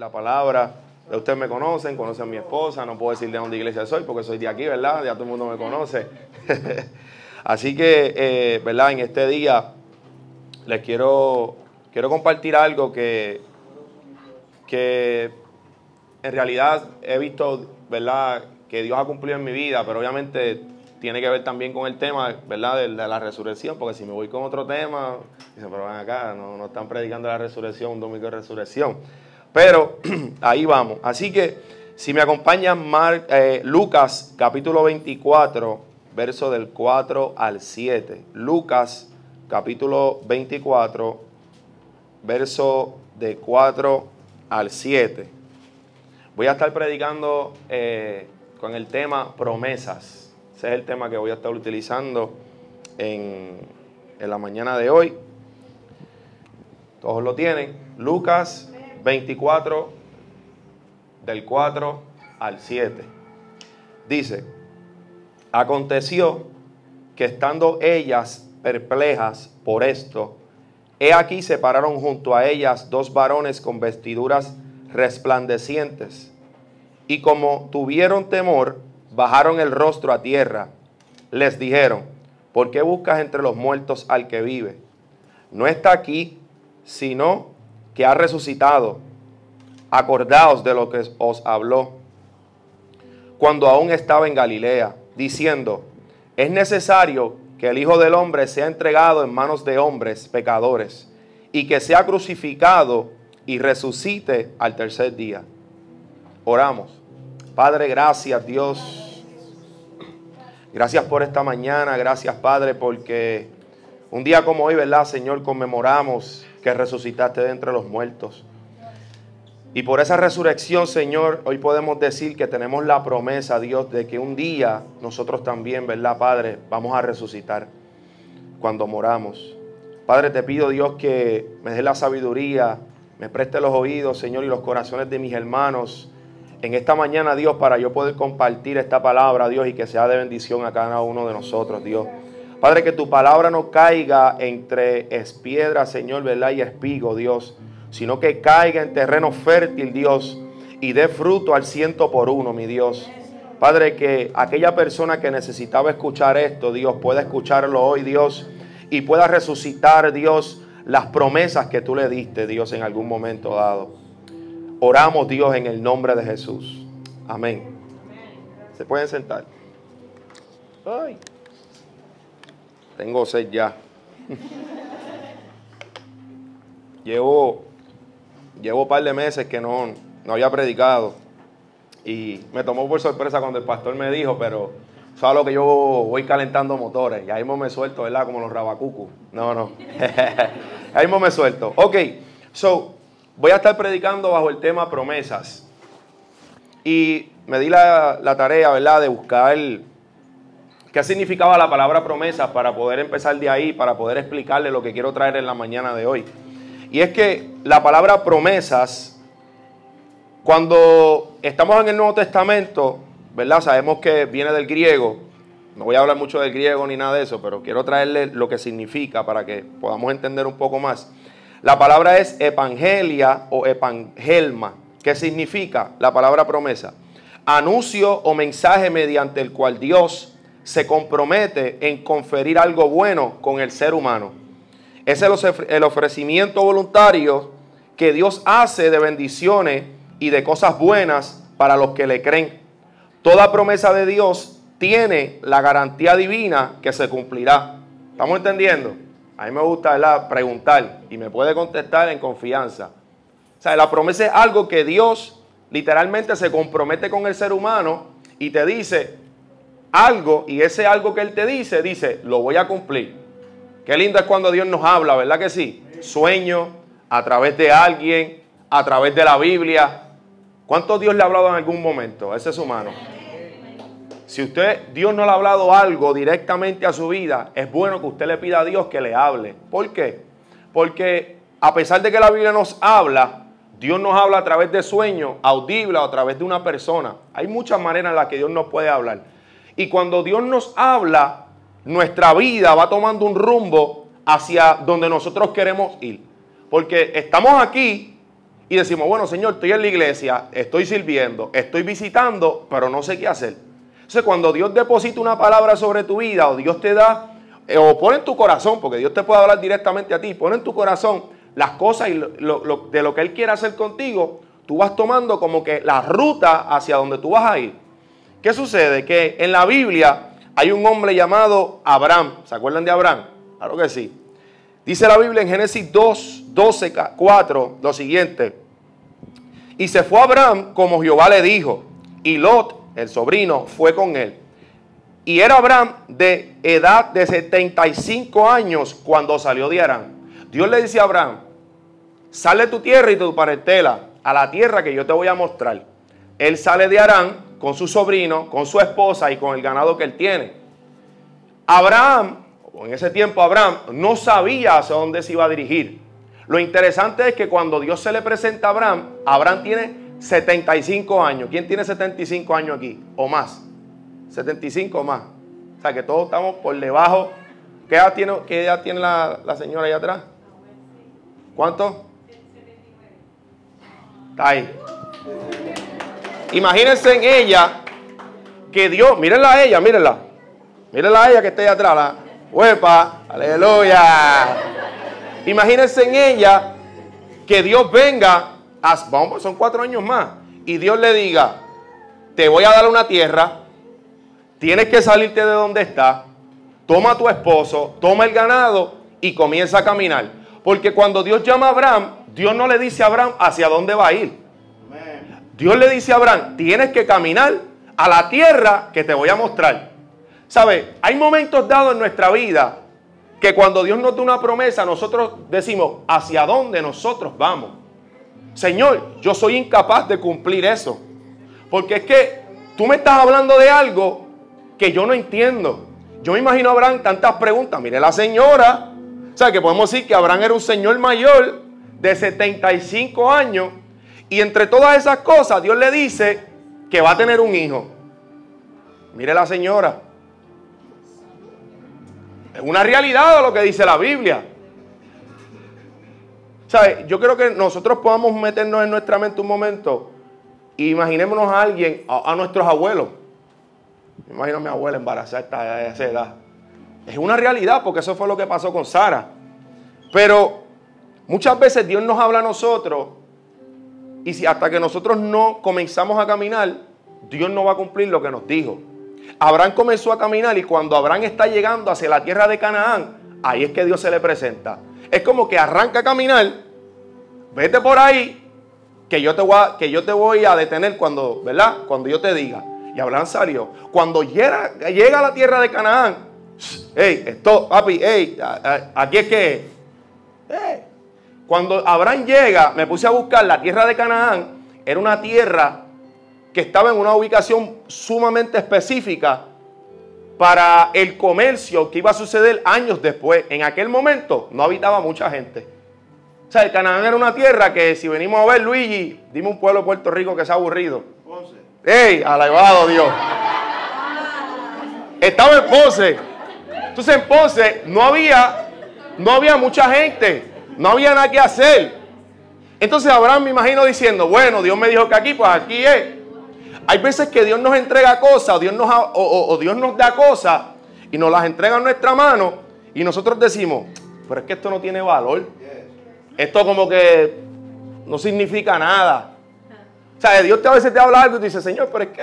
la palabra. Ustedes me conocen, conocen a mi esposa, no puedo decir de dónde iglesia soy porque soy de aquí, ¿verdad? Ya todo el mundo me conoce. Así que, eh, ¿verdad? En este día les quiero, quiero compartir algo que, que en realidad he visto, ¿verdad? Que Dios ha cumplido en mi vida, pero obviamente tiene que ver también con el tema, ¿verdad? De, la resurrección, porque si me voy con otro tema, dicen, pero van acá, no, no están predicando la resurrección, un domingo de resurrección. Pero ahí vamos. Así que si me acompañan eh, Lucas capítulo 24, verso del 4 al 7. Lucas capítulo 24, verso de 4 al 7. Voy a estar predicando eh, con el tema promesas. Ese es el tema que voy a estar utilizando en, en la mañana de hoy. Todos lo tienen. Lucas 24, del 4 al 7. Dice, aconteció que estando ellas perplejas por esto, he aquí se pararon junto a ellas dos varones con vestiduras resplandecientes, y como tuvieron temor, bajaron el rostro a tierra. Les dijeron, ¿por qué buscas entre los muertos al que vive? No está aquí, sino que ha resucitado. Acordaos de lo que os habló cuando aún estaba en Galilea, diciendo, es necesario que el Hijo del Hombre sea entregado en manos de hombres pecadores y que sea crucificado y resucite al tercer día. Oramos. Padre, gracias Dios. Gracias por esta mañana, gracias Padre, porque un día como hoy, ¿verdad, Señor? Conmemoramos que resucitaste de entre los muertos. Y por esa resurrección, Señor, hoy podemos decir que tenemos la promesa, Dios, de que un día nosotros también, ¿verdad, Padre? Vamos a resucitar cuando moramos. Padre, te pido, Dios, que me dé la sabiduría, me preste los oídos, Señor, y los corazones de mis hermanos en esta mañana, Dios, para yo poder compartir esta palabra, Dios, y que sea de bendición a cada uno de nosotros, Dios. Padre, que tu palabra no caiga entre espiedra, Señor, ¿verdad? Y espigo, Dios, sino que caiga en terreno fértil, Dios, y dé fruto al ciento por uno, mi Dios. Padre, que aquella persona que necesitaba escuchar esto, Dios, pueda escucharlo hoy, Dios, y pueda resucitar, Dios, las promesas que tú le diste, Dios, en algún momento dado. Oramos, Dios, en el nombre de Jesús. Amén. Se pueden sentar. Ay. Tengo sed ya. llevo, llevo un par de meses que no, no había predicado. Y me tomó por sorpresa cuando el pastor me dijo, pero sabes lo que yo voy calentando motores. Y ahí mismo me suelto, ¿verdad? Como los rabacucos. No, no. ahí mismo me suelto. Ok, so voy a estar predicando bajo el tema promesas. Y me di la, la tarea, ¿verdad? De buscar ¿Qué significaba la palabra promesa para poder empezar de ahí, para poder explicarle lo que quiero traer en la mañana de hoy? Y es que la palabra promesas, cuando estamos en el Nuevo Testamento, ¿verdad? Sabemos que viene del griego. No voy a hablar mucho del griego ni nada de eso, pero quiero traerle lo que significa para que podamos entender un poco más. La palabra es evangelia o evangelma. ¿Qué significa la palabra promesa? Anuncio o mensaje mediante el cual Dios se compromete en conferir algo bueno con el ser humano. Es el ofrecimiento voluntario que Dios hace de bendiciones y de cosas buenas para los que le creen. Toda promesa de Dios tiene la garantía divina que se cumplirá. ¿Estamos entendiendo? A mí me gusta preguntar y me puede contestar en confianza. O sea, la promesa es algo que Dios literalmente se compromete con el ser humano y te dice, algo y ese algo que Él te dice, dice, lo voy a cumplir. Qué lindo es cuando Dios nos habla, ¿verdad que sí? Sueño, a través de alguien, a través de la Biblia. ¿Cuánto Dios le ha hablado en algún momento? Ese es humano. Si usted, Dios no le ha hablado algo directamente a su vida, es bueno que usted le pida a Dios que le hable. ¿Por qué? Porque a pesar de que la Biblia nos habla, Dios nos habla a través de sueños, audible o a través de una persona. Hay muchas maneras en las que Dios nos puede hablar. Y cuando Dios nos habla, nuestra vida va tomando un rumbo hacia donde nosotros queremos ir. Porque estamos aquí y decimos, bueno, Señor, estoy en la iglesia, estoy sirviendo, estoy visitando, pero no sé qué hacer. Entonces, cuando Dios deposita una palabra sobre tu vida o Dios te da, eh, o pone en tu corazón, porque Dios te puede hablar directamente a ti, pone en tu corazón las cosas y de lo que Él quiere hacer contigo, tú vas tomando como que la ruta hacia donde tú vas a ir. ¿Qué sucede? Que en la Biblia hay un hombre llamado Abraham. ¿Se acuerdan de Abraham? Claro que sí. Dice la Biblia en Génesis 2, 12, 4 lo siguiente. Y se fue Abraham como Jehová le dijo. Y Lot, el sobrino, fue con él. Y era Abraham de edad de 75 años cuando salió de Arán. Dios le dice a Abraham, sale tu tierra y tu parentela a la tierra que yo te voy a mostrar. Él sale de Arán con su sobrino, con su esposa y con el ganado que él tiene. Abraham, o en ese tiempo Abraham, no sabía hacia dónde se iba a dirigir. Lo interesante es que cuando Dios se le presenta a Abraham, Abraham tiene 75 años. ¿Quién tiene 75 años aquí? O más. 75 o más. O sea que todos estamos por debajo. ¿Qué edad tiene, qué edad tiene la, señora allá atrás? ¿Cuánto? Está ahí. Imagínense en ella que Dios, mírenla a ella, mírenla. Mírenla a ella que está ahí atrás. La huepa, aleluya. Imagínense en ella que Dios venga, vamos, son cuatro años más, y Dios le diga, te voy a dar una tierra, tienes que salirte de donde estás, toma a tu esposo, toma el ganado y comienza a caminar. Porque cuando Dios llama a Abraham, Dios no le dice a Abraham hacia dónde va a ir. Dios le dice a Abraham, tienes que caminar a la tierra que te voy a mostrar. ¿Sabe? Hay momentos dados en nuestra vida que cuando Dios nos da una promesa, nosotros decimos, ¿hacia dónde nosotros vamos? Señor, yo soy incapaz de cumplir eso. Porque es que tú me estás hablando de algo que yo no entiendo. Yo me imagino Abraham tantas preguntas. Mire la señora. O sea, que podemos decir que Abraham era un señor mayor de 75 años. Y entre todas esas cosas, Dios le dice que va a tener un hijo. Mire la señora. Es una realidad lo que dice la Biblia. ¿Sabe? Yo creo que nosotros podamos meternos en nuestra mente un momento e imaginémonos a alguien, a, nuestros abuelos. Me imagino a mi abuela embarazada a esa edad. Es una realidad porque eso fue lo que pasó con Sara. Pero muchas veces Dios nos habla a nosotros y si hasta que nosotros no comenzamos a caminar, Dios no va a cumplir lo que nos dijo. Abraham comenzó a caminar y cuando Abraham está llegando hacia la tierra de Canaán, ahí es que Dios se le presenta. Es como que arranca a caminar, vete por ahí, que yo te voy a, detener cuando, ¿verdad? Cuando yo te diga. Y Abraham salió. Cuando llega, a la tierra de Canaán, hey, esto, papi, hey, aquí es que, cuando Abraham llega, me puse a buscar la tierra de Canaán, era una tierra que estaba en una ubicación sumamente específica para el comercio que iba a suceder años después. En aquel momento no habitaba mucha gente. O sea, el Canaán era una tierra que si venimos a ver, Luigi, dime un pueblo de Puerto Rico que se ha aburrido. Ponce. ¡Ey! Alabado Dios. Estaba en Ponce. Entonces en Ponce no había, no había mucha gente. No había nada que hacer. Entonces Abraham me imagino diciendo, bueno, Dios me dijo que aquí, pues aquí es. Hay veces que Dios nos entrega cosas o Dios nos, o, Dios nos da cosas y nos las entrega en nuestra mano y nosotros decimos, pero es que esto no tiene valor. Esto como que no significa nada. O sea, Dios te a veces te habla algo y te dice, Señor, pero es que,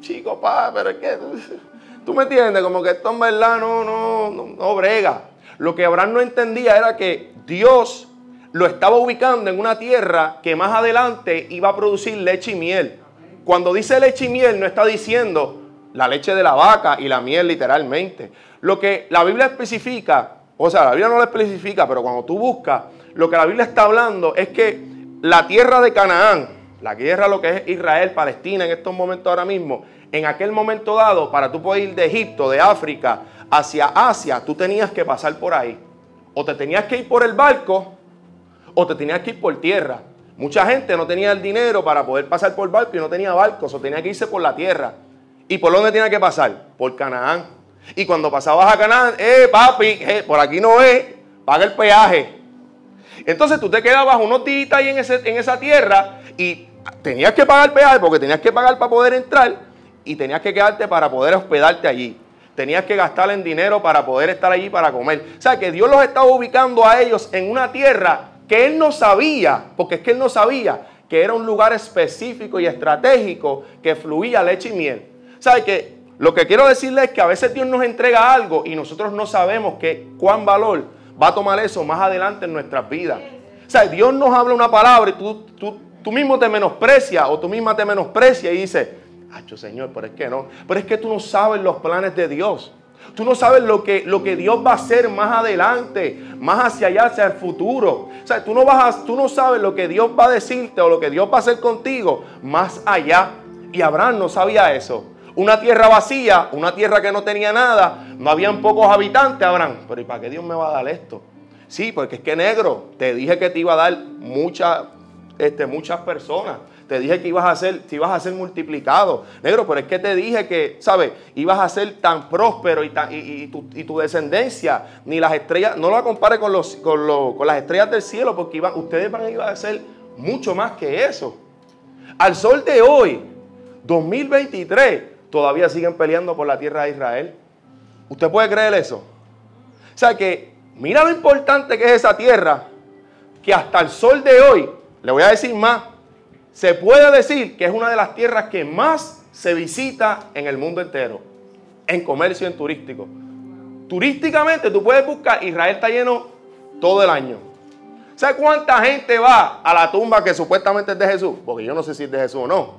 chico, pa, pero es que, tú me entiendes, como que esto en verdad no, no, no, no brega. Lo que Abraham no entendía era que Dios lo estaba ubicando en una tierra que más adelante iba a producir leche y miel. Cuando dice leche y miel no está diciendo la leche de la vaca y la miel literalmente. Lo que la Biblia especifica, o sea, la Biblia no lo especifica, pero cuando tú buscas, lo que la Biblia está hablando es que la tierra de Canaán, la tierra lo que es Israel, Palestina en estos momentos ahora mismo, en aquel momento dado, para tú poder ir de Egipto, de África, hacia Asia, tú tenías que pasar por ahí. O te tenías que ir por el barco, o te tenías que ir por tierra. Mucha gente no tenía el dinero para poder pasar por barco y no tenía barcos, o tenía que irse por la tierra. ¿Y por dónde tenía que pasar? Por Canaán. Y cuando pasabas a Canaán, eh, papi, eh, por aquí no es, paga el peaje. Entonces tú te quedabas unos días ahí en, en esa tierra y tenías que pagar peaje porque tenías que pagar para poder entrar y tenías que quedarte para poder hospedarte allí. Tenías que gastar en dinero para poder estar allí para comer. O sea, que Dios los estaba ubicando a ellos en una tierra que Él no sabía, porque es que Él no sabía que era un lugar específico y estratégico que fluía leche y miel. ¿Sabe que Lo que quiero decirles es que a veces Dios nos entrega algo y nosotros no sabemos que, cuán valor va a tomar eso más adelante en nuestras vidas. O sea, Dios nos habla una palabra y tú, tú, tú mismo te menosprecias o tú misma te menosprecias y dices, Hacho, Señor, pero es que no. Pero es que tú no sabes los planes de Dios. Tú no sabes lo que, lo que Dios va a hacer más adelante, más hacia allá, hacia el futuro. O sea, tú no, vas tú no sabes lo que Dios va a decirte o lo que Dios va a hacer contigo más allá. Y Abraham no sabía eso. Una tierra vacía, una tierra que no tenía nada, no habían pocos habitantes, Abraham. Pero ¿y para qué Dios me va a dar esto? Sí, porque es que negro, te dije que te iba a dar muchas este, muchas personas. Te dije que ibas a ser, si ibas a ser multiplicado. Negro, pero es que te dije que, ¿sabes? Ibas a ser tan próspero y, tu, descendencia, ni las estrellas, no lo compare con, las estrellas del cielo, porque iban, ustedes van a ir a ser mucho más que eso. Al sol de hoy, 2023, todavía siguen peleando por la tierra de Israel. ¿Usted puede creer eso? O sea que, mira lo importante que es esa tierra, que hasta el sol de hoy, le voy a decir más, se puede decir que es una de las tierras que más se visita en el mundo entero, en comercio y en turístico. Turísticamente tú puedes buscar, Israel está lleno todo el año. ¿Sabes cuánta gente va a la tumba que supuestamente es de Jesús? Porque yo no sé si es de Jesús o no.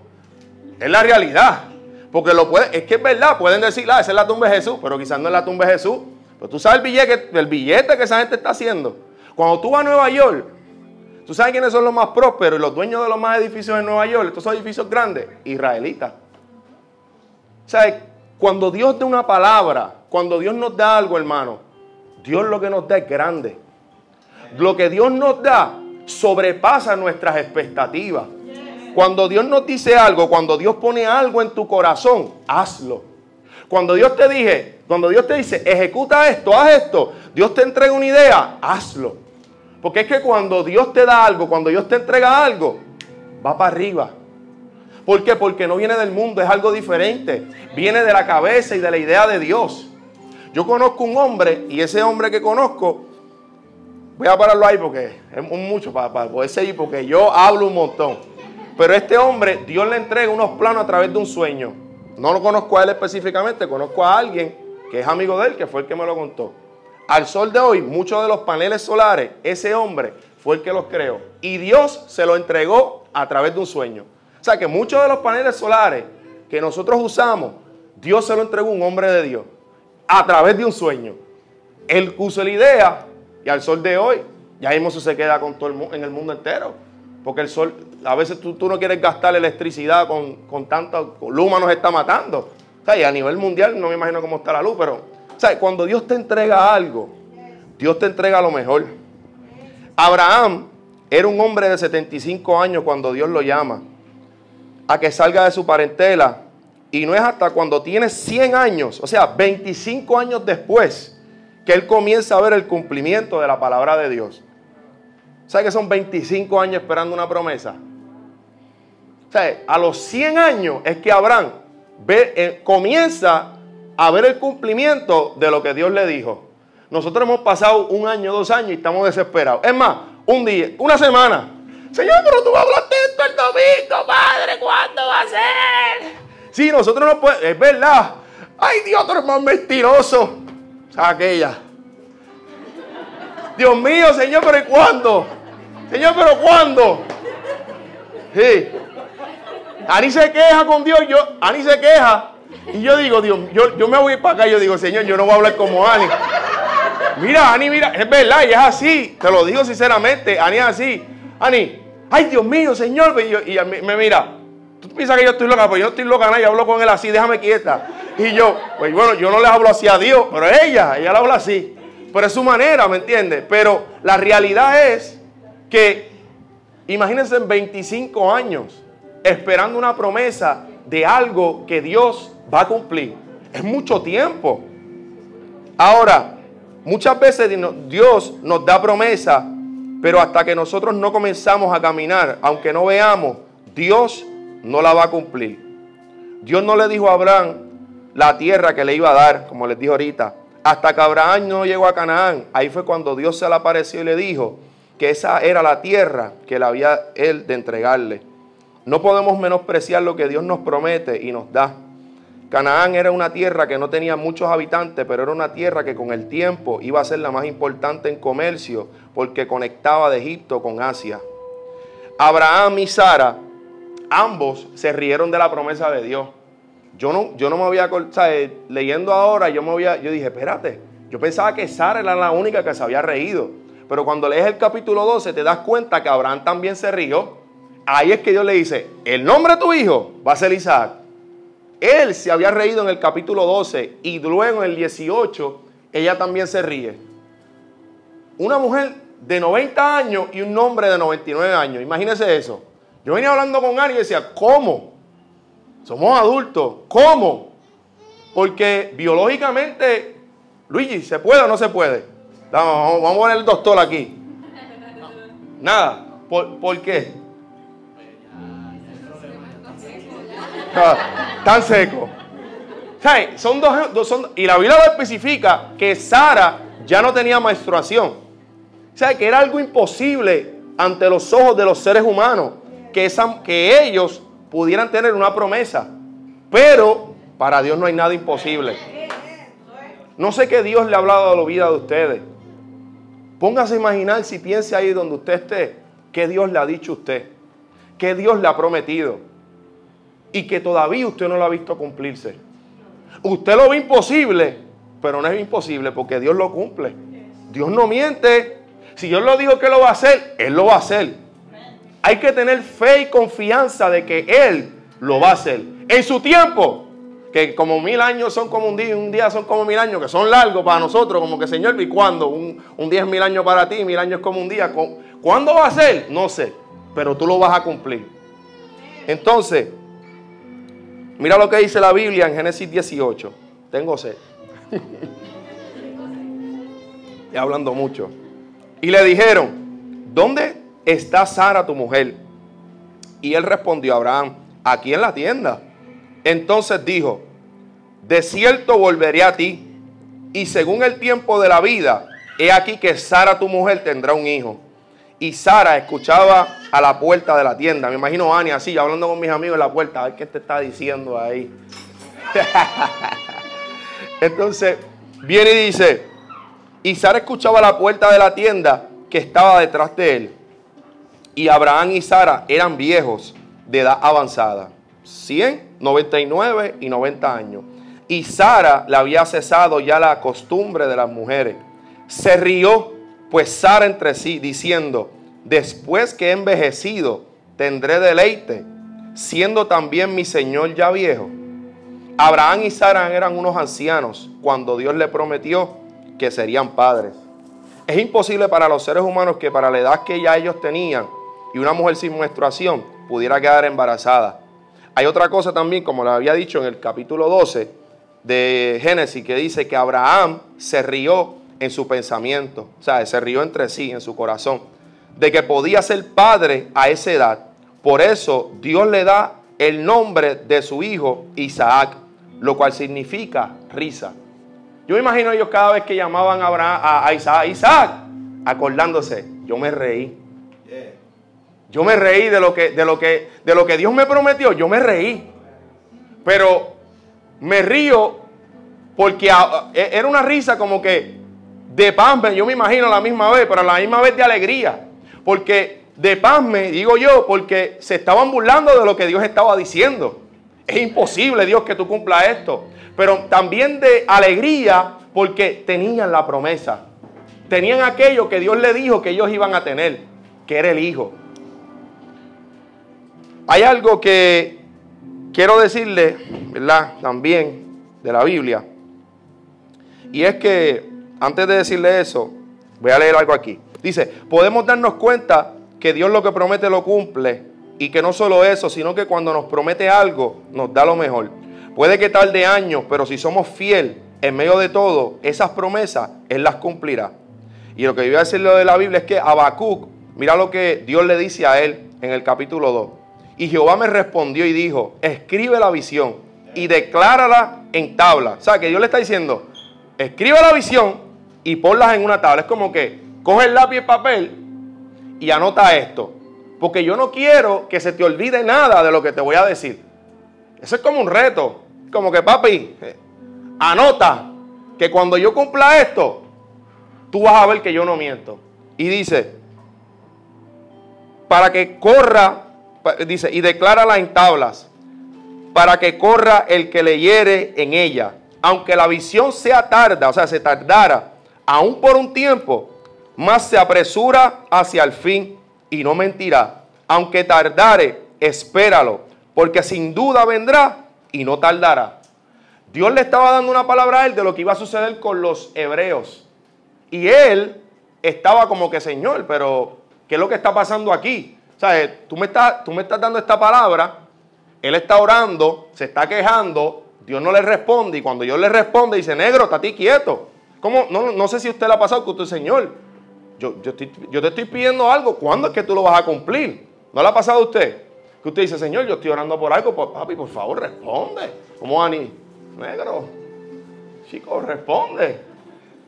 Es la realidad. Porque lo puede, es que es verdad, pueden decir, ah, esa es la tumba de Jesús, pero quizás no es la tumba de Jesús. Pero tú sabes el billete, el billete que esa gente está haciendo. Cuando tú vas a Nueva York, ¿Tú sabes quiénes son los más prósperos y los dueños de los más edificios en Nueva York? Estos son edificios grandes, israelitas. Sea, cuando Dios da una palabra, cuando Dios nos da algo, hermano, Dios lo que nos da es grande. Lo que Dios nos da sobrepasa nuestras expectativas. Cuando Dios nos dice algo, cuando Dios pone algo en tu corazón, hazlo. Cuando Dios te dije, cuando Dios te dice, ejecuta esto, haz esto, Dios te entrega una idea, hazlo. Porque es que cuando Dios te da algo, cuando Dios te entrega algo, va para arriba. ¿Por qué? Porque no viene del mundo, es algo diferente. Viene de la cabeza y de la idea de Dios. Yo conozco un hombre y ese hombre que conozco, voy a pararlo ahí porque es mucho para, para poder seguir, porque yo hablo un montón. Pero este hombre, Dios le entrega unos planos a través de un sueño. No lo conozco a él específicamente, conozco a alguien que es amigo de él, que fue el que me lo contó. Al sol de hoy, muchos de los paneles solares, ese hombre fue el que los creó. Y Dios se lo entregó a través de un sueño. O sea que muchos de los paneles solares que nosotros usamos, Dios se lo entregó a un hombre de Dios a través de un sueño. Él puso la idea y al sol de hoy, ya mismo se queda con todo el, en el mundo entero. Porque el sol, a veces tú, no quieres gastar electricidad con, con tanta luma nos está matando. O sea, y a nivel mundial no me imagino cómo está la luz, pero o cuando Dios te entrega algo, Dios te entrega lo mejor. Abraham era un hombre de 75 años cuando Dios lo llama a que salga de su parentela. Y no es hasta cuando tiene 100 años, o sea, 25 años después, que él comienza a ver el cumplimiento de la palabra de Dios. ¿Sabe que son 25 años esperando una promesa? O sea, a los 100 años es que Abraham ve, eh, comienza a ver el cumplimiento de lo que Dios le dijo. Nosotros hemos pasado un año, dos años y estamos desesperados. Es más, un día, una semana. Señor, pero tú hablaste esto el domingo, Padre, ¿cuándo va a ser? Sí, nosotros no podemos, es verdad. Ay, Dios, tú eres más mentiroso. aquella. Dios mío, Señor, pero ¿y cuándo? Señor, pero ¿cuándo? Sí. Ani se queja con Dios, yo, Ani se queja y yo digo, Dios, yo, yo me voy para acá y yo digo, Señor, yo no voy a hablar como Ani. Mira, Ani, mira, es verdad, y es así. Te lo digo sinceramente, Ani es así. Ani, ay, Dios mío, Señor. Y, me mira, tú piensas que yo estoy loca, pues yo no estoy loca, nada, yo hablo con él así, déjame quieta. Y yo, pues bueno, yo no le hablo así a Dios, pero ella, ella le habla así. Pero es su manera, ¿me entiendes? Pero la realidad es que, imagínense en 25 años, esperando una promesa de algo que Dios va a cumplir. Es mucho tiempo. Ahora, muchas veces Dios nos da promesa Pero hasta que nosotros no comenzamos a caminar, aunque no veamos, Dios no la va a cumplir. Dios no le dijo a Abraham la tierra que le iba a dar, como les dijo ahorita. Hasta que Abraham no llegó a Canaán, ahí fue cuando Dios se le apareció y le dijo que esa era la tierra que le había él de entregarle. No podemos menospreciar lo que Dios nos promete y nos da. Canaán era una tierra que no tenía muchos habitantes, pero era una tierra que con el tiempo iba a ser la más importante en comercio porque conectaba de Egipto con Asia. Abraham y Sara, ambos se rieron de la promesa de Dios. Yo no, yo no me había, ¿sabes? leyendo ahora, yo me había, yo dije, espérate, yo pensaba que Sara era la única que se había reído. Pero cuando lees el capítulo 12 te das cuenta que Abraham también se rió. Ahí es que Dios le dice, el nombre de tu hijo va a ser Isaac. Él se había reído en el capítulo 12 y luego en el 18 ella también se ríe. Una mujer de 90 años y un hombre de 99 años. Imagínese eso. Yo venía hablando con alguien y decía, ¿cómo? Somos adultos. ¿Cómo? Porque biológicamente, Luigi, ¿se puede o no se puede? Vamos, vamos a poner el doctor aquí. Nada. ¿Por, ¿por qué? Tan seco. Son dos, son, y la Biblia lo especifica que Sara ya no tenía menstruación. O sea, que era algo imposible ante los ojos de los seres humanos que, esa, que ellos pudieran tener una promesa. Pero para Dios no hay nada imposible. No sé qué Dios le ha hablado a la vida de ustedes. Póngase a imaginar si piense ahí donde usted esté, qué Dios le ha dicho a usted, qué Dios le ha prometido y que todavía usted no lo ha visto cumplirse. Usted lo ve imposible, pero no es imposible porque Dios lo cumple. Dios no miente. Si Dios lo dijo que lo va a hacer, Él lo va a hacer. Hay que tener fe y confianza de que Él lo va a hacer. En su tiempo, que como mil años son como un día, un día son como mil años, que son largos para nosotros, como que Señor, ¿y cuándo? Un, un día es mil años para ti, mil años es como un día. ¿Cuándo va a ser? No sé, pero tú lo vas a cumplir. Entonces, Mira lo que dice la Biblia en Génesis 18. Tengo sed. y hablando mucho. Y le dijeron, ¿dónde está Sara tu mujer? Y él respondió a Abraham, aquí en la tienda. Entonces dijo, de cierto volveré a ti, y según el tiempo de la vida, he aquí que Sara tu mujer tendrá un hijo. Y Sara escuchaba a la puerta de la tienda. Me imagino a Ani así, hablando con mis amigos en la puerta. A ver qué te está diciendo ahí. Entonces, viene y dice, y Sara escuchaba a la puerta de la tienda que estaba detrás de él. Y Abraham y Sara eran viejos de edad avanzada. 100, 99 y 90 años. Y Sara le había cesado ya la costumbre de las mujeres. Se rió pues Sara entre sí, diciendo, después que he envejecido, tendré deleite, siendo también mi Señor ya viejo. Abraham y Sara eran unos ancianos cuando Dios le prometió que serían padres. Es imposible para los seres humanos que para la edad que ya ellos tenían y una mujer sin menstruación pudiera quedar embarazada. Hay otra cosa también, como le había dicho en el capítulo 12 de Génesis, que dice que Abraham se rió en su pensamiento, o sea, se rió entre sí, en su corazón, de que podía ser padre a esa edad. Por eso Dios le da el nombre de su hijo Isaac, lo cual significa risa. Yo me imagino ellos cada vez que llamaban a, a Isaac, Isaac, acordándose, yo me reí. Yo me reí de lo que, de lo que, de lo que Dios me prometió, yo me reí. Pero me río porque e, era una risa como que de pasme, yo me imagino la misma vez, pero a la misma vez de alegría. Porque de pasme, digo yo, porque se estaban burlando de lo que Dios estaba diciendo. Es imposible, Dios, que tú cumpla esto. Pero también de alegría porque tenían la promesa. Tenían aquello que Dios le dijo que ellos iban a tener, que era el Hijo. Hay algo que quiero decirle, ¿verdad? También de la Biblia. Y es que antes de decirle eso, voy a leer algo aquí. Dice, podemos darnos cuenta que Dios lo que promete lo cumple y que no solo eso, sino que cuando nos promete algo, nos da lo mejor. Puede que tarde años, pero si somos fiel en medio de todo, esas promesas, Él las cumplirá. Y lo que yo iba a decirlo de la Biblia es que Habacuc, mira lo que Dios le dice a él en el capítulo 2. Y Jehová me respondió y dijo, escribe la visión y declárala en tabla. O sea, que Dios le está diciendo, escribe la visión y ponlas en una tabla. Es como que coge el lápiz y el papel y anota esto. Porque yo no quiero que se te olvide nada de lo que te voy a decir. Eso es como un reto. Como que, papi, eh, anota que cuando yo cumpla esto, tú vas a ver que yo no miento. Y dice, para que corra, dice, y declárala en tablas, para que corra el que leyere en ella. Aunque la visión sea tarda, o sea, se tardara, aún por un tiempo, más se apresura hacia el fin y no mentirá. Aunque tardare, espéralo, porque sin duda vendrá y no tardará. Dios le estaba dando una palabra a él de lo que iba a suceder con los hebreos. Y él estaba como que, Señor, pero ¿qué es lo que está pasando aquí? O sea, tú me estás, tú me estás dando esta palabra, él está orando, se está quejando, Dios no le responde y cuando Dios le responde dice, negro, está ti quieto. ¿Cómo? No, no sé si usted le ha pasado que usted, Señor, yo, yo, te estoy pidiendo algo, ¿cuándo es que tú lo vas a cumplir? ¿No le ha pasado a usted? Que usted dice, Señor, yo estoy orando por algo, pues, papi, por favor, responde. ¿Cómo, Ani? Negro, chico, responde.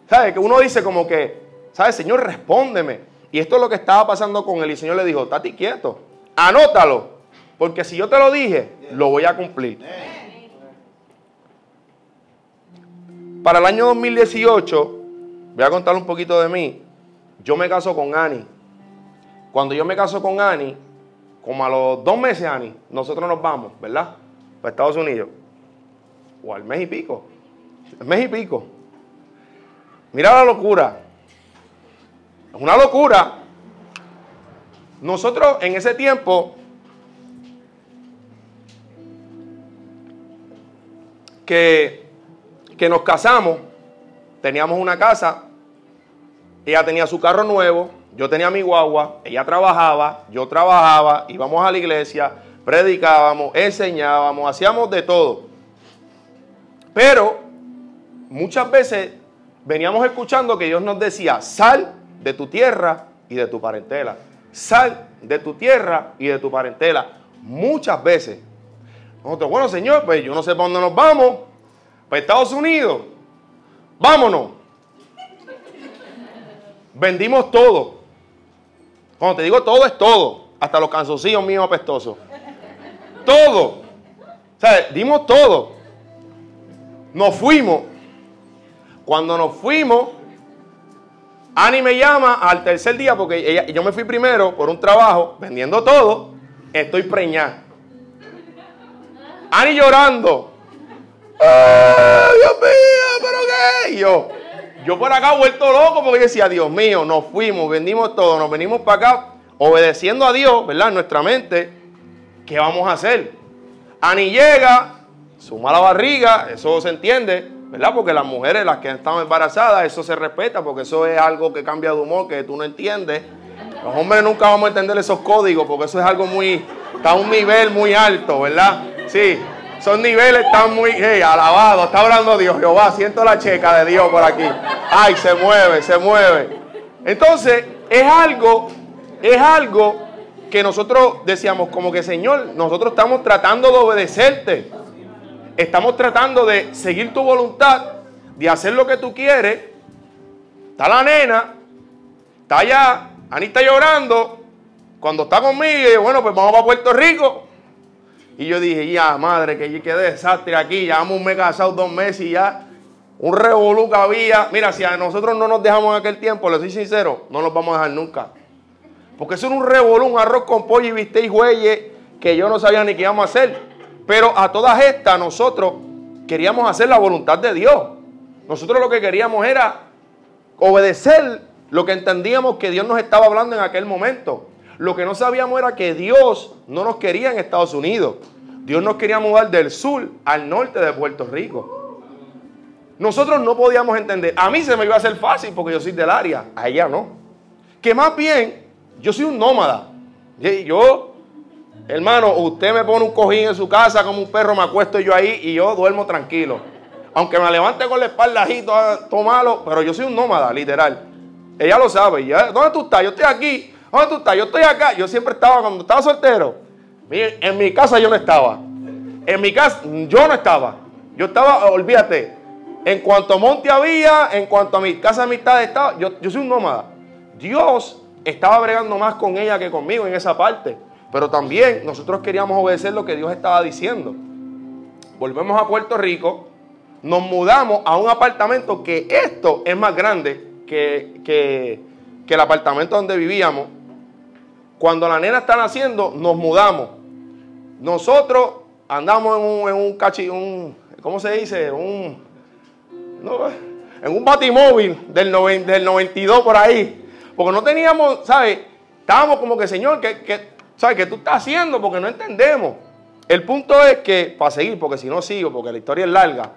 ¿Sabe? Que uno dice como que, ¿sabes, Señor, respóndeme? Y esto es lo que estaba pasando con él. Y el Señor le dijo, Tati, quieto, anótalo. Porque si yo te lo dije, lo voy a cumplir. Para el año 2018, voy a contar un poquito de mí. Yo me caso con Ani. Cuando yo me caso con Ani, como a los dos meses, Ani, nosotros nos vamos, ¿verdad? Para Estados Unidos. O al mes y pico. El mes y pico. Mira la locura. Es una locura. Nosotros en ese tiempo que, que nos casamos, teníamos una casa, ella tenía su carro nuevo, yo tenía mi guagua, ella trabajaba, yo trabajaba, íbamos a la iglesia, predicábamos, enseñábamos, hacíamos de todo. Pero muchas veces veníamos escuchando que Dios nos decía, sal de tu tierra y de tu parentela. Sal de tu tierra y de tu parentela. Muchas veces. Nosotros, bueno, Señor, pues yo no sé para dónde nos vamos. Para Estados Unidos. Vámonos. Vendimos todo. Cuando te digo todo, es todo. Hasta los canzoncillos míos apestosos. Todo. O sea, dimos todo. Nos fuimos. Cuando nos fuimos, Ani me llama al tercer día porque ella, yo me fui primero por un trabajo vendiendo todo. Estoy preñada. Ani llorando. ¡Ay, Dios mío! ¿Pero qué? yo, yo por acá vuelto loco porque decía, Dios mío, nos fuimos, vendimos todo, nos venimos para acá obedeciendo a Dios, ¿verdad? En nuestra mente, ¿qué vamos a hacer? Ani llega, suma la barriga, eso se entiende. ¿verdad? Porque las mujeres, las que están embarazadas, eso se respeta, porque eso es algo que cambia de humor, que tú no entiendes. Los hombres nunca vamos a entender esos códigos, porque eso es algo muy, está a un nivel muy alto, ¿verdad? Sí, esos niveles están muy, hey, alabado, está hablando Dios, Jehová, siento la checa de Dios por aquí. Ay, se mueve, se mueve. Entonces, es algo, es algo que nosotros decíamos como que, Señor, nosotros estamos tratando de obedecerte estamos tratando de seguir tu voluntad, de hacer lo que tú quieres. Está la nena, está allá, Anita está llorando. Cuando está conmigo, yo, bueno, pues vamos para Puerto Rico. Y yo dije, ya, madre, que qué desastre aquí. Ya un mes casados, dos meses y ya un revolú que había. Mira, si a nosotros no nos dejamos en aquel tiempo, le soy sincero, no nos vamos a dejar nunca. Porque eso era un revolú, un arroz con pollo y viste y que yo no sabía ni qué íbamos a hacer. Pero a todas estas nosotros queríamos hacer la voluntad de Dios. Nosotros lo que queríamos era obedecer lo que entendíamos que Dios nos estaba hablando en aquel momento. Lo que no sabíamos era que Dios no nos quería en Estados Unidos. Dios nos quería mudar del sur al norte de Puerto Rico. Nosotros no podíamos entender. A mí se me iba a hacer fácil porque yo soy del área. A ella no. Que más bien, yo soy un nómada. Yo Hermano, usted me pone un cojín en su casa como un perro, me acuesto yo ahí y yo duermo tranquilo. Aunque me levante con la espalda todo, malo, pero yo soy un nómada, literal. Ella lo sabe. ¿Dónde tú estás? Yo estoy aquí. ¿Dónde tú estás? Yo estoy acá. Yo siempre estaba, cuando estaba soltero, en mi casa yo no estaba. En mi casa yo no estaba. Yo estaba, olvídate, en cuanto a monte había, en cuanto a mi casa de amistad estaba, yo, yo soy un nómada. Dios estaba bregando más con ella que conmigo en esa parte. Pero también nosotros queríamos obedecer lo que Dios estaba diciendo. Volvemos a Puerto Rico, nos mudamos a un apartamento que esto es más grande que, que, el apartamento donde vivíamos. Cuando la nena está naciendo, nos mudamos. Nosotros andamos en un, en un cachi, un, ¿cómo se dice? Un, en un batimóvil del, del 92 por ahí. Porque no teníamos, ¿sabes? Estábamos como que, Señor, que, ¿sabes? ¿Qué tú estás haciendo? Porque no entendemos. El punto es que, para seguir, porque si no sigo, porque la historia es larga,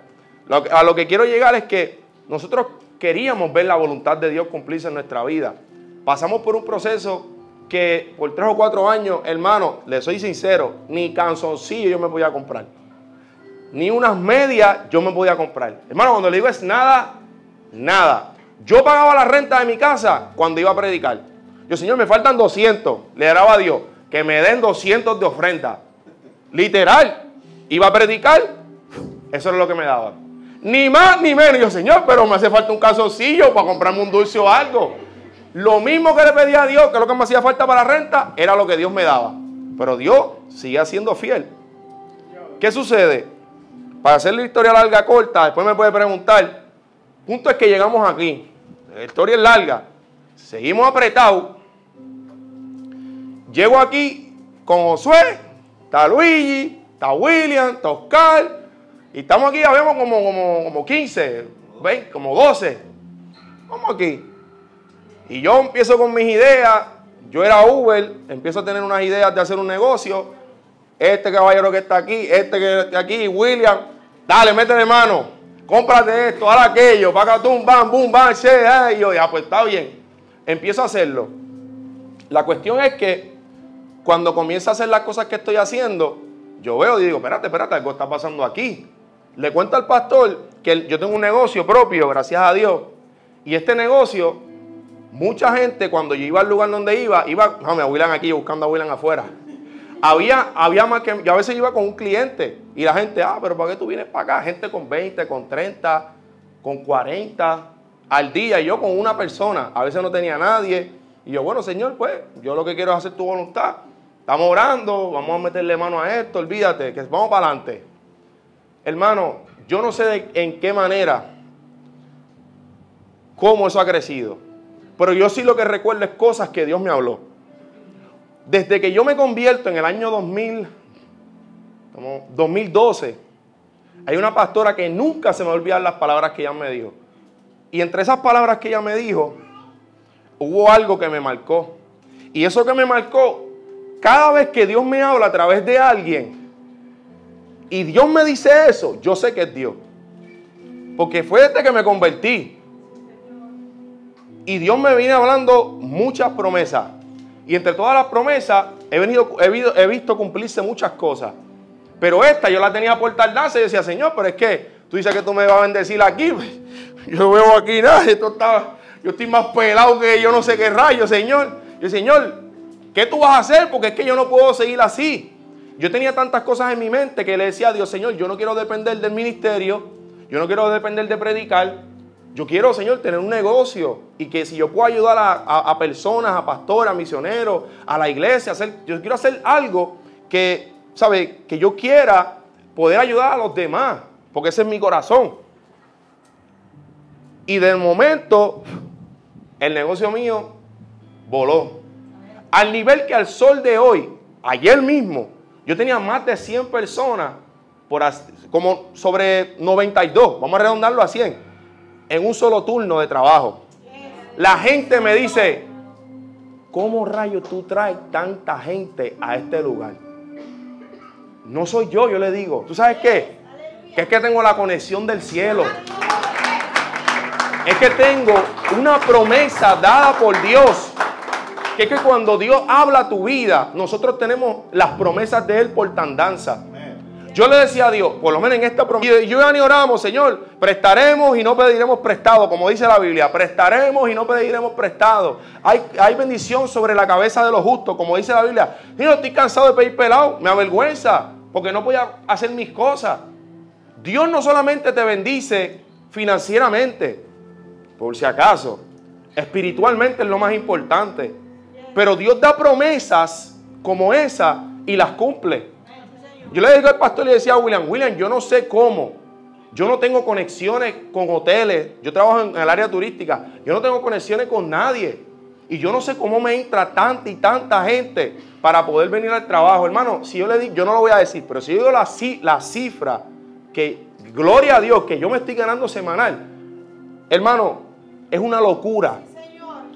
a lo que quiero llegar es que nosotros queríamos ver la voluntad de Dios cumplirse en nuestra vida. Pasamos por un proceso que por tres o cuatro años, hermano, le soy sincero, ni canzoncillo yo me podía comprar. Ni unas medias yo me podía comprar. Hermano, cuando le digo es nada, nada. Yo pagaba la renta de mi casa cuando iba a predicar. Yo, Señor, me faltan 200. Le daba a Dios que me den 200 de ofrenda. Literal. Iba a predicar. Eso era lo que me daba. Ni más ni menos. Yo, Señor, pero me hace falta un calzoncillo para comprarme un dulce o algo. Lo mismo que le pedía a Dios, que lo que me hacía falta para la renta, era lo que Dios me daba. Pero Dios sigue siendo fiel. ¿Qué sucede? Para hacer la historia larga corta, después me puede preguntar, Punto es que llegamos aquí. La historia es larga. Seguimos apretados. Llego aquí con Josué, está Luigi, está William, está Oscar. Y estamos aquí, ya vemos como, como, como 15, ¿ven? Como 12. Vamos aquí. Y yo empiezo con mis ideas. Yo era Uber, empiezo a tener unas ideas de hacer un negocio. Este caballero que está aquí, este que está aquí, William, dale, métele mano cómprate esto, haz aquello, paga tú, bam, boom, bam, y yo, ya, pues está bien. Empiezo a hacerlo. La cuestión es que cuando comienzo a hacer las cosas que estoy haciendo, yo veo y digo, espérate, espérate, algo está pasando aquí. Le cuento al pastor que yo tengo un negocio propio, gracias a Dios. Y este negocio, mucha gente cuando yo iba al lugar donde iba, iba, no, me William aquí buscando a afuera. Había, había más que. Yo a veces iba con un cliente y la gente, ah, pero ¿para qué tú vienes para acá? Gente con 20, con 30, con 40 al día. Y yo con una persona. A veces no tenía nadie. Y yo, bueno, Señor, pues yo lo que quiero es hacer tu voluntad. Estamos orando, vamos a meterle mano a esto, olvídate, que vamos para adelante. Hermano, yo no sé en qué manera, cómo eso ha crecido. Pero yo sí lo que recuerdo es cosas que Dios me habló. Desde que yo me convierto en el año 2000, 2012, hay una pastora que nunca se me olvidan las palabras que ella me dijo. Y entre esas palabras que ella me dijo, hubo algo que me marcó. Y eso que me marcó, cada vez que Dios me habla a través de alguien, y Dios me dice eso, yo sé que es Dios. Porque fue desde que me convertí. Y Dios me viene hablando muchas promesas. Y entre todas las promesas he, venido, he, visto cumplirse muchas cosas. Pero esta yo la tenía por tardanza y decía, Señor, pero es que tú dices que tú me vas a bendecir aquí. Yo veo aquí nada, esto está, yo estoy más pelado que yo no sé qué rayo, Señor. Y Señor, ¿qué tú vas a hacer? Porque es que yo no puedo seguir así. Yo tenía tantas cosas en mi mente que le decía a Dios, Señor, yo no quiero depender del ministerio, yo no quiero depender de predicar, yo quiero, Señor, tener un negocio y que si yo puedo ayudar a, personas, a pastores, a misioneros, a la iglesia, hacer, yo quiero hacer algo que, ¿sabe? Que yo quiera poder ayudar a los demás, porque ese es mi corazón. Y de momento, el negocio mío voló. Al nivel que al sol de hoy, ayer mismo, yo tenía más de 100 personas, por, como sobre 92, vamos a redondarlo a 100 en un solo turno de trabajo. La gente me dice, ¿cómo rayos tú traes tanta gente a este lugar? No soy yo, yo le digo. ¿Tú sabes qué? Que es que tengo la conexión del cielo. Es que tengo una promesa dada por Dios. Que es que cuando Dios habla tu vida, nosotros tenemos las promesas de Él por tandanza. Yo le decía a Dios, por lo menos en esta promesa, yo ya ni oramos, Señor, prestaremos y no pediremos prestado, como dice la Biblia, prestaremos y no pediremos prestado. Hay, hay bendición sobre la cabeza de los justos, como dice la Biblia. Yo estoy cansado de pedir pelado, me avergüenza, porque no voy a hacer mis cosas. Dios no solamente te bendice financieramente, por si acaso, espiritualmente es lo más importante, pero Dios da promesas como esa y las cumple. Yo le digo al pastor y le decía a William, William, yo no sé cómo. Yo no tengo conexiones con hoteles. Yo trabajo en el área turística. Yo no tengo conexiones con nadie. Y yo no sé cómo me entra tanta y tanta gente para poder venir al trabajo. Hermano, si yo le digo, yo no lo voy a decir, pero si yo digo la, la cifra que, gloria a Dios, que yo me estoy ganando semanal, hermano, es una locura.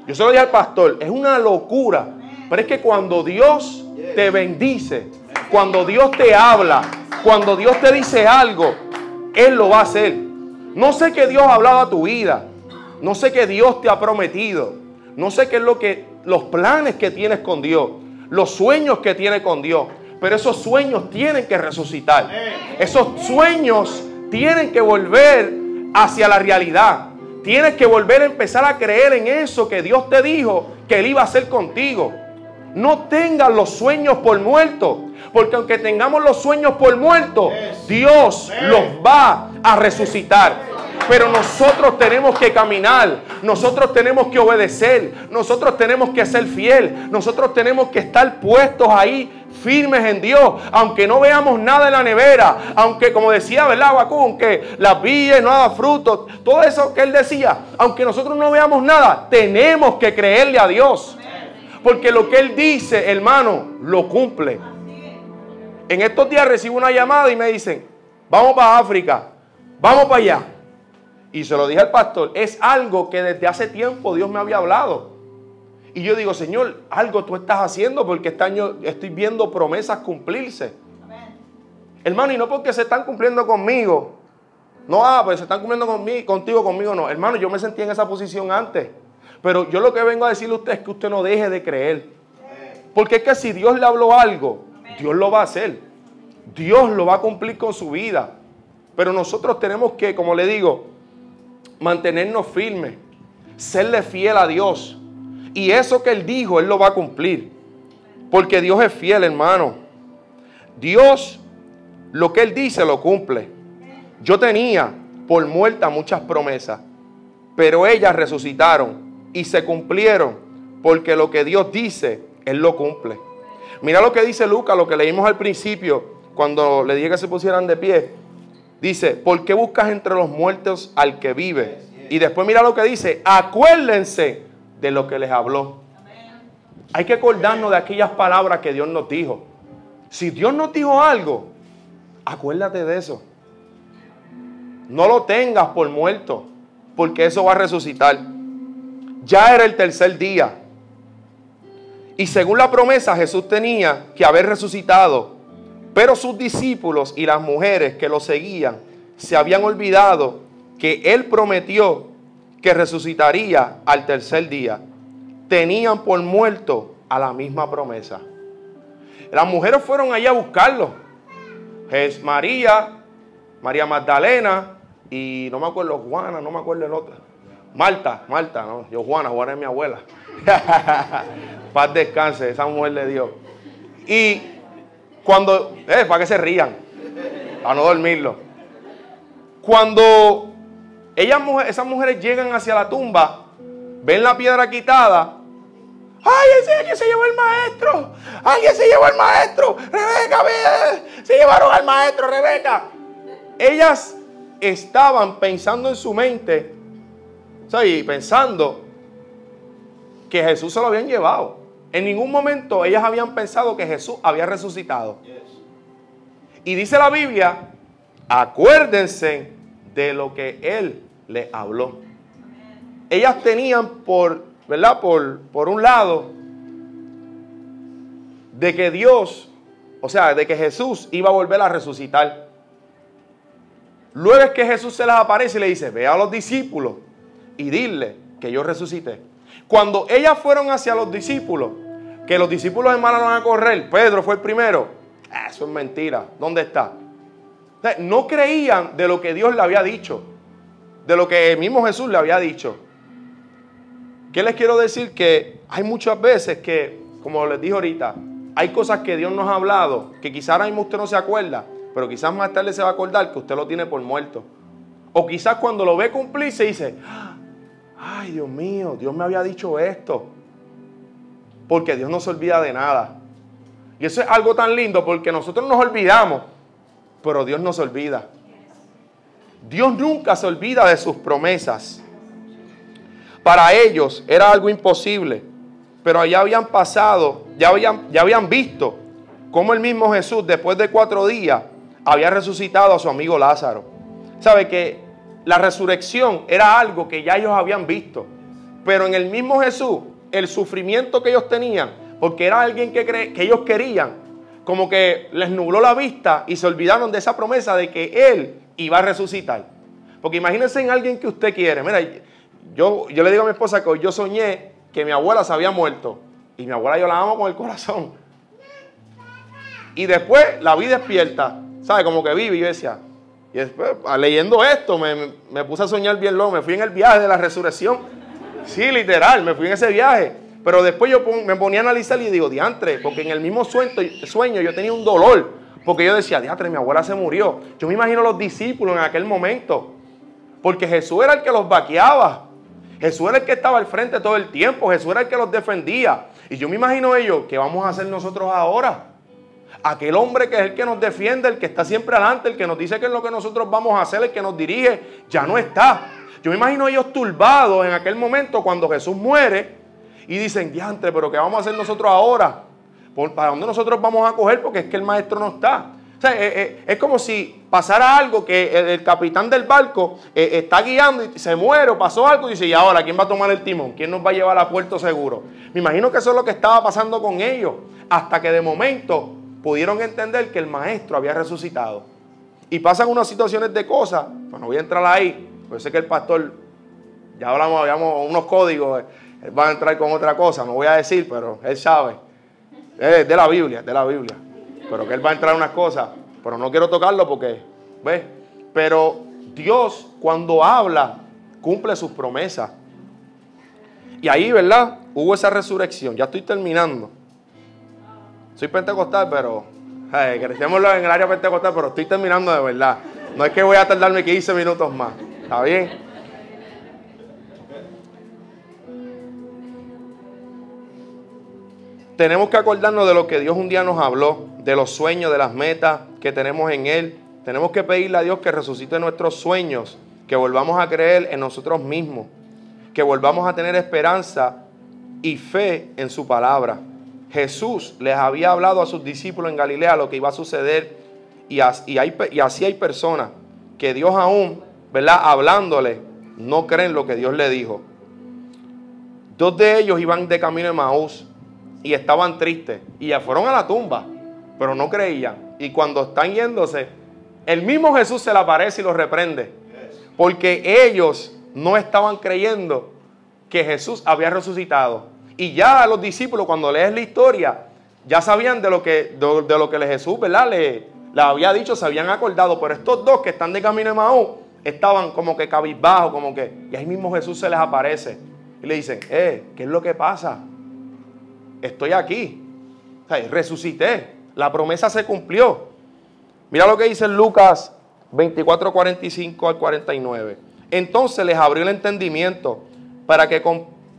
Yo se lo dije al pastor, es una locura. Pero es que cuando Dios te bendice, cuando Dios te habla, cuando Dios te dice algo, Él lo va a hacer. No sé qué Dios ha hablado a tu vida. No sé qué Dios te ha prometido. No sé qué es lo que los planes que tienes con Dios, los sueños que tienes con Dios. Pero esos sueños tienen que resucitar. Esos sueños tienen que volver hacia la realidad. Tienes que volver a empezar a creer en eso que Dios te dijo que Él iba a hacer contigo. No tengas los sueños por muertos. Porque aunque tengamos los sueños por muertos, Dios los va a resucitar. Pero nosotros tenemos que caminar, nosotros tenemos que obedecer, nosotros tenemos que ser fiel, nosotros tenemos que estar puestos ahí firmes en Dios, aunque no veamos nada en la nevera, aunque como decía, ¿verdad, Bakú? Que las villas no hagan frutos, todo eso que él decía, aunque nosotros no veamos nada, tenemos que creerle a Dios. Porque lo que Él dice, hermano, lo cumple. En estos días recibo una llamada y me dicen, vamos para África, vamos para allá. Y se lo dije al pastor, es algo que desde hace tiempo Dios me había hablado. Y yo digo, Señor, algo tú estás haciendo porque este año estoy viendo promesas cumplirse. Hermano, y no porque se están cumpliendo conmigo. No, ah, pues se están cumpliendo conmigo, contigo, conmigo, no. Hermano, yo me sentí en esa posición antes. Pero yo lo que vengo a decirle a usted es que usted no deje de creer. Porque es que si Dios le habló algo, Dios lo va a hacer. Dios lo va a cumplir con su vida. Pero nosotros tenemos que, como le digo, mantenernos firmes, serle fiel a Dios. Y eso que Él dijo, Él lo va a cumplir. Porque Dios es fiel, hermano. Dios, lo que Él dice, lo cumple. Yo tenía por muerta muchas promesas, pero ellas resucitaron y se cumplieron, porque lo que Dios dice, Él lo cumple. Mira lo que dice Lucas, lo que leímos al principio, cuando le dije que se pusieran de pie. Dice, ¿por qué buscas entre los muertos al que vive? Y después mira lo que dice, acuérdense de lo que les habló. Hay que acordarnos de aquellas palabras que Dios nos dijo. Si Dios nos dijo algo, acuérdate de eso. No lo tengas por muerto, porque eso va a resucitar. Ya era el tercer día. Y según la promesa, Jesús tenía que haber resucitado. Pero sus discípulos y las mujeres que lo seguían se habían olvidado que Él prometió que resucitaría al tercer día. Tenían por muerto a la misma promesa. Las mujeres fueron allá a buscarlo. Es María, María Magdalena y no me acuerdo, Juana, no me acuerdo el otro. Marta, Marta, no, yo Juana, Juana es mi abuela. Paz descanse, esa mujer le dio. Y cuando, eh, para que se rían, para no dormirlo. Cuando ellas, esas mujeres llegan hacia la tumba, ven la piedra quitada. ¡Ay, ese que se llevó el maestro! ¡Alguien se llevó el maestro! ¡Rebeca, ve! se llevaron al maestro, Rebeca! Ellas estaban pensando en su mente y pensando que Jesús se lo habían llevado. En ningún momento ellas habían pensado que Jesús había resucitado. Y dice la Biblia, acuérdense de lo que Él les habló. Ellas tenían por, ¿verdad? Por, por un lado, de que Dios, o sea, de que Jesús iba a volver a resucitar. Luego es que Jesús se les aparece y le dice, ve a los discípulos y dile que yo resucité. Cuando ellas fueron hacia los discípulos, que los discípulos hermanos van a correr, Pedro fue el primero. Ah, eso es mentira. ¿Dónde está? no creían de lo que Dios le había dicho, de lo que el mismo Jesús le había dicho. ¿Qué les quiero decir? Que hay muchas veces que, como les dije ahorita, hay cosas que Dios nos ha hablado, que quizás ahora mismo usted no se acuerda, pero quizás más tarde se va a acordar que usted lo tiene por muerto. O quizás cuando lo ve cumplir se dice, ay Dios mío, Dios me había dicho esto. Porque Dios no se olvida de nada. Y eso es algo tan lindo porque nosotros nos olvidamos, pero Dios no se olvida. Dios nunca se olvida de sus promesas. Para ellos era algo imposible, pero ya habían pasado, ya habían, ya habían visto cómo el mismo Jesús, después de cuatro días, había resucitado a su amigo Lázaro. ¿Sabe que la resurrección era algo que ya ellos habían visto? Pero en el mismo Jesús, el sufrimiento que ellos tenían, porque era alguien que, que ellos querían, como que les nubló la vista y se olvidaron de esa promesa de que Él iba a resucitar. Porque imagínense en alguien que usted quiere. Mira, yo, yo le digo a mi esposa que hoy yo soñé que mi abuela se había muerto. Y mi abuela yo la amo con el corazón. Y después la vi despierta, ¿sabe? Como que vive. Y yo decía, y después leyendo esto me, me puse a soñar bien loco. Me fui en el viaje de la resurrección. Sí, literal, me fui en ese viaje. Pero después yo me ponía a analizar y digo, diantre, porque en el mismo sueño, sueño yo tenía un dolor. Porque yo decía, diantre, mi abuela se murió. Yo me imagino los discípulos en aquel momento. Porque Jesús era el que los vaqueaba. Jesús era el que estaba al frente todo el tiempo. Jesús era el que los defendía. Y yo me imagino ellos, ¿qué vamos a hacer nosotros ahora? Aquel hombre que es el que nos defiende, el que está siempre adelante, el que nos dice que es lo que nosotros vamos a hacer, el que nos dirige, ya no está. Yo me imagino ellos turbados en aquel momento cuando Jesús muere y dicen, diantre, pero ¿qué vamos a hacer nosotros ahora? ¿Para dónde nosotros vamos a coger? Porque es que el maestro no está. O sea, eh, eh, es como si pasara algo que el, capitán del barco eh, está guiando y se muere o pasó algo y dice, ¿y ahora quién va a tomar el timón? ¿Quién nos va a llevar a puerto seguro? Me imagino que eso es lo que estaba pasando con ellos. Hasta que de momento pudieron entender que el maestro había resucitado. Y pasan unas situaciones de cosas, pues no voy a entrar ahí, porque sé que el pastor, ya hablamos, habíamos unos códigos, él va a entrar con otra cosa, no voy a decir, pero él sabe. Es de la Biblia, de la Biblia. Pero que él va a entrar unas cosas, pero no quiero tocarlo porque, ¿ves? Pero Dios cuando habla, cumple sus promesas. Y ahí, ¿verdad? Hubo esa resurrección. Ya estoy terminando. Soy pentecostal, pero hey, crecémoslo en el área pentecostal, pero estoy terminando de verdad. No es que voy a tardarme 15 minutos más. ¿Está bien? tenemos que acordarnos de lo que Dios un día nos habló, de los sueños, de las metas que tenemos en Él. Tenemos que pedirle a Dios que resucite nuestros sueños, que volvamos a creer en nosotros mismos, que volvamos a tener esperanza y fe en su palabra. Jesús les había hablado a sus discípulos en Galilea lo que iba a suceder y, así hay personas que Dios aún, ¿verdad? Hablándole, no creen lo que Dios le dijo. Dos de ellos iban de camino a Maús y estaban tristes y ya fueron a la tumba, pero no creían. Y cuando están yéndose, el mismo Jesús se le aparece y los reprende, porque ellos no estaban creyendo que Jesús había resucitado. Y ya los discípulos, cuando lees la historia, ya sabían de lo que, de, lo que Jesús ¿verdad? Le, había dicho, se habían acordado. Pero estos dos que están de camino de Maú estaban como que cabizbajos, como que. Y ahí mismo Jesús se les aparece. Y le dicen, eh, ¿qué es lo que pasa? estoy aquí. resucité. La promesa se cumplió. Mira lo que dice Lucas 24, 45 al 49. Entonces les abrió el entendimiento para que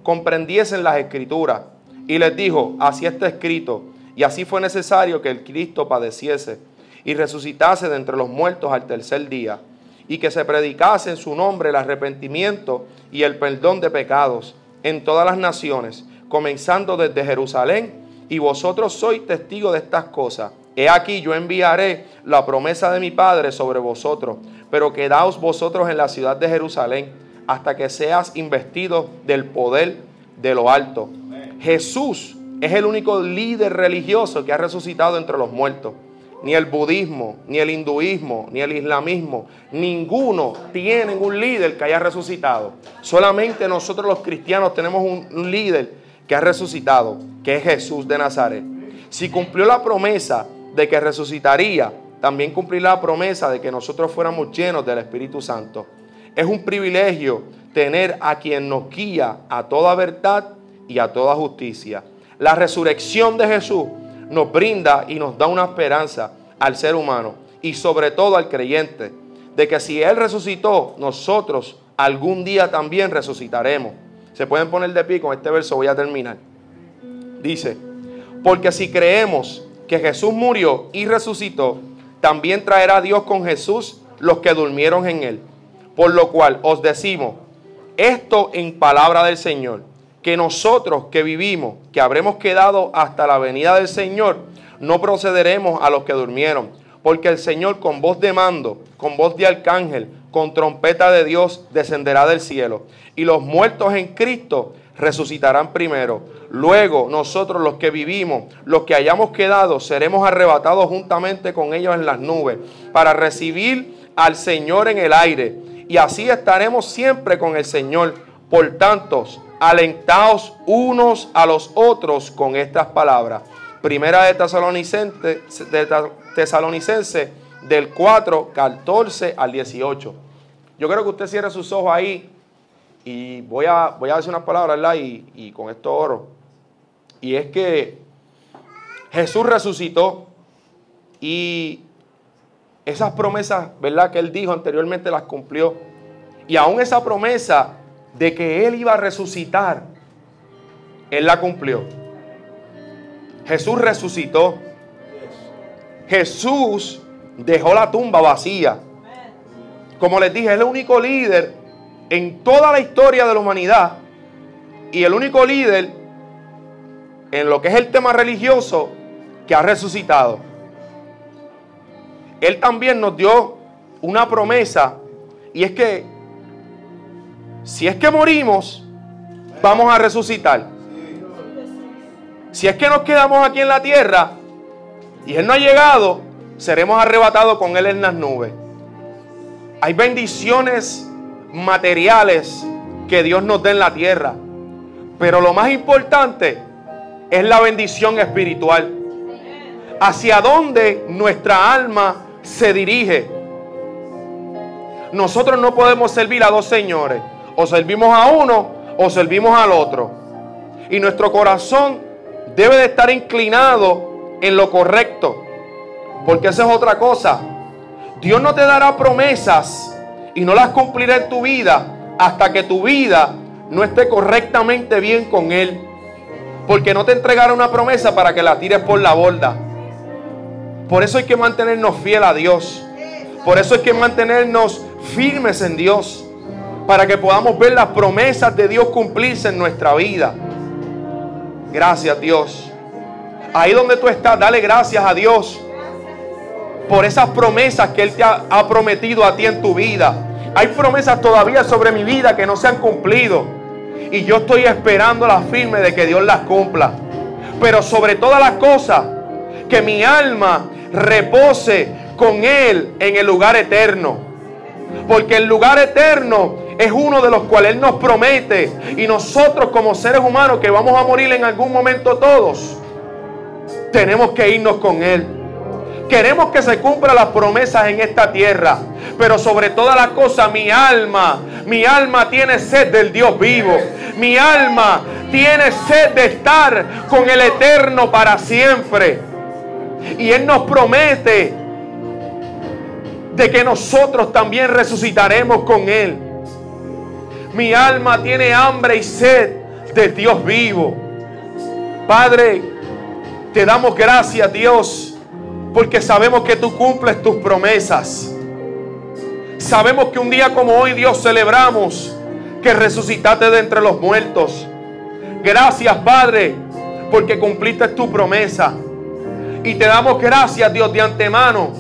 comprendiesen las escrituras. Y les dijo, así está escrito. Y así fue necesario que el Cristo padeciese y resucitase de entre los muertos al tercer día. Y que se predicase en su nombre el arrepentimiento y el perdón de pecados en todas las naciones comenzando desde Jerusalén, y vosotros sois testigos de estas cosas. He aquí yo enviaré la promesa de mi Padre sobre vosotros, pero quedaos vosotros en la ciudad de Jerusalén hasta que seas investido del poder de lo alto. Jesús es el único líder religioso que ha resucitado entre los muertos. Ni el budismo, ni el hinduismo, ni el islamismo, ninguno tiene un líder que haya resucitado. Solamente nosotros los cristianos tenemos un líder que ha resucitado, que es Jesús de Nazaret. Si cumplió la promesa de que resucitaría, también cumplirá la promesa de que nosotros fuéramos llenos del Espíritu Santo. Es un privilegio tener a quien nos guía a toda verdad y a toda justicia. La resurrección de Jesús nos brinda y nos da una esperanza al ser humano y sobre todo al creyente, de que si Él resucitó, nosotros algún día también resucitaremos. Se pueden poner de pie con este verso, voy a terminar. Dice, porque si creemos que Jesús murió y resucitó, también traerá Dios con Jesús los que durmieron en él. Por lo cual os decimos esto en palabra del Señor, que nosotros que vivimos, que habremos quedado hasta la venida del Señor, no procederemos a los que durmieron, porque el Señor con voz de mando, con voz de arcángel, con trompeta de Dios descenderá del cielo, y los muertos en Cristo resucitarán primero. Luego nosotros los que vivimos, los que hayamos quedado, seremos arrebatados juntamente con ellos en las nubes para recibir al Señor en el aire. Y así estaremos siempre con el Señor. Por tanto, alentaos unos a los otros con estas palabras. Primera de Tesalonicense, de Tesalonicense del 4, 14 al 18. Yo creo que usted cierre sus ojos ahí y voy a, voy a decir unas palabras, ¿verdad? Y, y con esto oro. Y es que Jesús resucitó y esas promesas, ¿verdad? Que él dijo anteriormente las cumplió. Y aún esa promesa de que él iba a resucitar, él la cumplió. Jesús resucitó. Jesús dejó la tumba vacía. Como les dije, es el único líder en toda la historia de la humanidad y el único líder en lo que es el tema religioso que ha resucitado. Él también nos dio una promesa y es que si es que morimos, vamos a resucitar. Si es que nos quedamos aquí en la tierra y Él no ha llegado, seremos arrebatados con Él en las nubes. Hay bendiciones materiales que Dios nos da en la tierra. Pero lo más importante es la bendición espiritual. Hacia dónde nuestra alma se dirige. Nosotros no podemos servir a dos señores. O servimos a uno o servimos al otro. Y nuestro corazón debe de estar inclinado en lo correcto. Porque esa es otra cosa. Dios no te dará promesas y no las cumplirá en tu vida hasta que tu vida no esté correctamente bien con Él. Porque no te entregará una promesa para que la tires por la borda. Por eso hay que mantenernos fiel a Dios. Por eso hay que mantenernos firmes en Dios. Para que podamos ver las promesas de Dios cumplirse en nuestra vida. Gracias Dios. Ahí donde tú estás, dale gracias a Dios por esas promesas que Él te ha, prometido a ti en tu vida. Hay promesas todavía sobre mi vida que no se han cumplido. Y yo estoy esperando la firme de que Dios las cumpla. Pero sobre todas las cosas, que mi alma repose con Él en el lugar eterno. Porque el lugar eterno es uno de los cuales Él nos promete. Y nosotros como seres humanos que vamos a morir en algún momento todos, tenemos que irnos con Él. Queremos que se cumplan las promesas en esta tierra. Pero sobre todas las cosas, mi alma, mi alma tiene sed del Dios vivo. Mi alma tiene sed de estar con el eterno para siempre. Y Él nos promete de que nosotros también resucitaremos con Él. Mi alma tiene hambre y sed de Dios vivo. Padre, te damos gracias, Dios porque sabemos que tú cumples tus promesas. Sabemos que un día como hoy, Dios, celebramos que resucitaste de entre los muertos. Gracias, Padre, porque cumpliste tu promesa. Y te damos gracias, Dios, de antemano,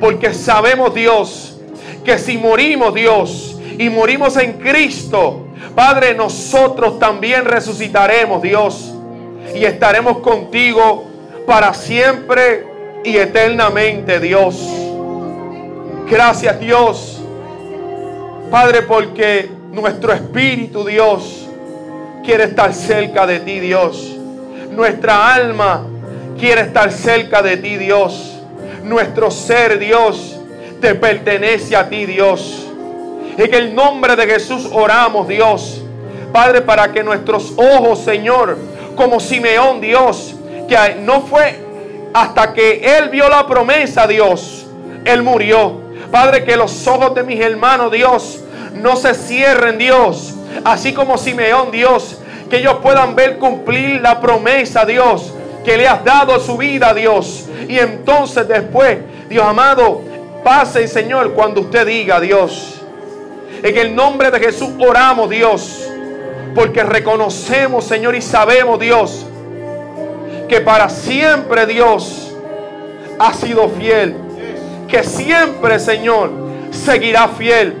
porque sabemos, Dios, que si morimos, Dios, y morimos en Cristo, Padre, nosotros también resucitaremos, Dios, y estaremos contigo para siempre y eternamente, Dios. Gracias, Dios. Padre, porque nuestro espíritu, Dios, quiere estar cerca de ti, Dios. Nuestra alma quiere estar cerca de ti, Dios. Nuestro ser, Dios, te pertenece a ti, Dios. En el nombre de Jesús oramos, Dios. Padre, para que nuestros ojos, Señor, como Simeón, Dios, que no fue hasta que él vio la promesa, Dios, él murió. Padre, que los ojos de mis hermanos, Dios, no se cierren, Dios. Así como Simeón, Dios, que ellos puedan ver cumplir la promesa, Dios, que le has dado su vida, Dios. Y entonces después, Dios amado, pase, Señor, cuando usted diga, Dios. En el nombre de Jesús oramos, Dios. Porque reconocemos, Señor, y sabemos, Dios, que para siempre Dios ha sido fiel. Que siempre, Señor, seguirá fiel.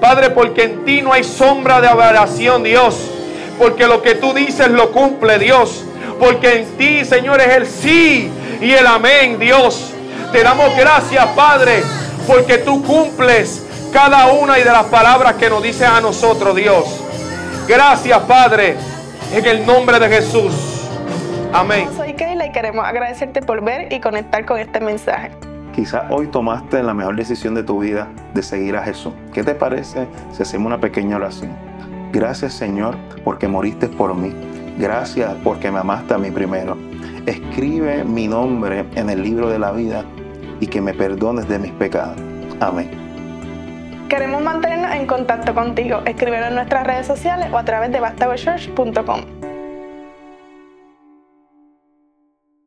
Padre, porque en ti no hay sombra de aberración, Dios. Porque lo que tú dices lo cumple, Dios. Porque en ti, Señor, es el sí y el amén, Dios. Te damos gracias, Padre, porque tú cumples cada una de las palabras que nos dices a nosotros, Dios. Gracias, Padre, en el nombre de Jesús. Amén. Soy Keila y queremos agradecerte por ver y conectar con este mensaje. Quizás hoy tomaste la mejor decisión de tu vida de seguir a Jesús. ¿Qué te parece si hacemos una pequeña oración? Gracias Señor porque moriste por mí. Gracias porque me amaste a mí primero. Escribe mi nombre en el libro de la vida y que me perdones de mis pecados. Amén. Queremos mantenernos en contacto contigo. Escríbelo en nuestras redes sociales o a través de bastagochurch.com.